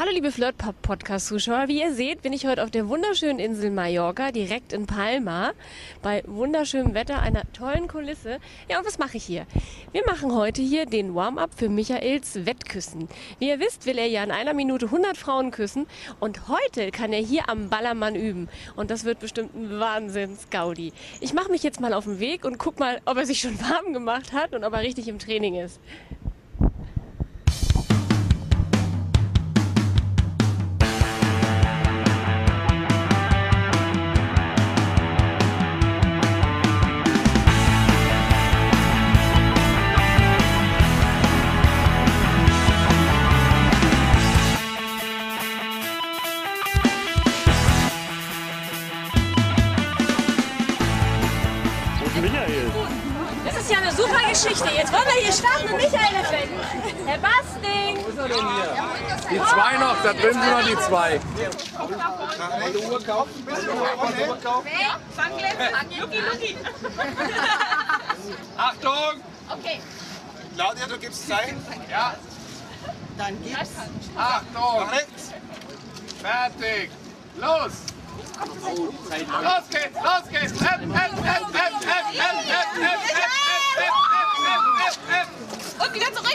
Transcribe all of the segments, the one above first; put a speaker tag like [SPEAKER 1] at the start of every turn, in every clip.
[SPEAKER 1] Hallo liebe Flirt-Podcast-Zuschauer. Wie ihr seht, bin ich heute auf der wunderschönen Insel Mallorca, direkt in Palma, bei wunderschönem Wetter, einer tollen Kulisse. Ja, und was mache ich hier? Wir machen heute hier den Warm-up für Michaels Wettküssen. Wie ihr wisst, will er ja in einer Minute 100 Frauen küssen und heute kann er hier am Ballermann üben. Und das wird bestimmt ein Wahnsinns-Gaudi. Ich mache mich jetzt mal auf den Weg und guck mal, ob er sich schon warm gemacht hat und ob er richtig im Training ist. Geschichte. Jetzt wollen wir hier starten und Michael finden. Herr Basting!
[SPEAKER 2] Die zwei noch, da drin sind noch die zwei. Achtung!
[SPEAKER 3] Claudia, du gibst Zeichen.
[SPEAKER 2] Ja.
[SPEAKER 3] Dann gibst
[SPEAKER 2] Achtung!
[SPEAKER 3] nach rechts.
[SPEAKER 2] Fertig! Los! Los geht's!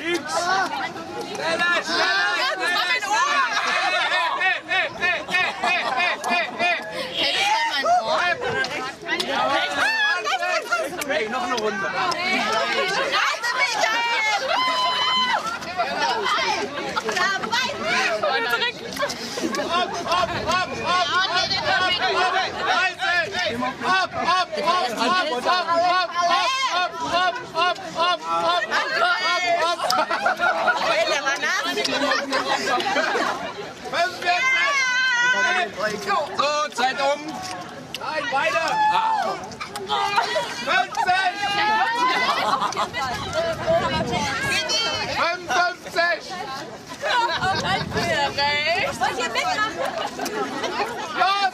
[SPEAKER 4] Zurück.
[SPEAKER 2] Schneller, schneller!
[SPEAKER 4] das war mein Ohr.
[SPEAKER 2] Hey, hey, hey, hey, hey, hey, hey, hey, hey.
[SPEAKER 4] Hey, das war mein Ohr.
[SPEAKER 2] Hey, noch eine Runde.
[SPEAKER 4] Reise, Michael!
[SPEAKER 2] Hopp, hopp, hopp, hopp, hopp, hopp, hopp, Reise! Hopp, hopp, hopp, hopp, hopp, hopp, hopp, hopp, hopp, hopp, hopp, hopp, hopp.
[SPEAKER 4] Der war nass.
[SPEAKER 2] 45! So, Zeit um! Nein, beide! Ah. 50! 55!
[SPEAKER 4] Wollt ihr mitmachen?
[SPEAKER 2] Los!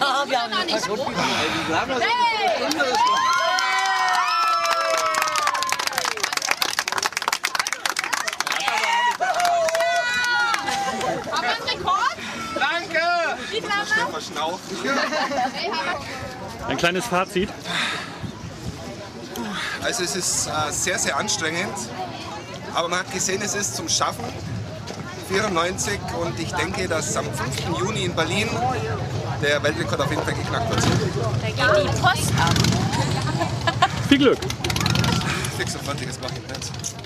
[SPEAKER 4] Haben
[SPEAKER 5] Ein kleines Fazit.
[SPEAKER 3] Also es ist äh, sehr, sehr anstrengend. Aber man hat gesehen, es ist zum Schaffen. 94 und ich denke, dass am 5. Juni in Berlin der Weltrekord auf jeden Fall geknackt wird.
[SPEAKER 1] Da geht die Post ab.
[SPEAKER 5] Viel Glück.
[SPEAKER 3] Fix und fertig, das mache ich nicht.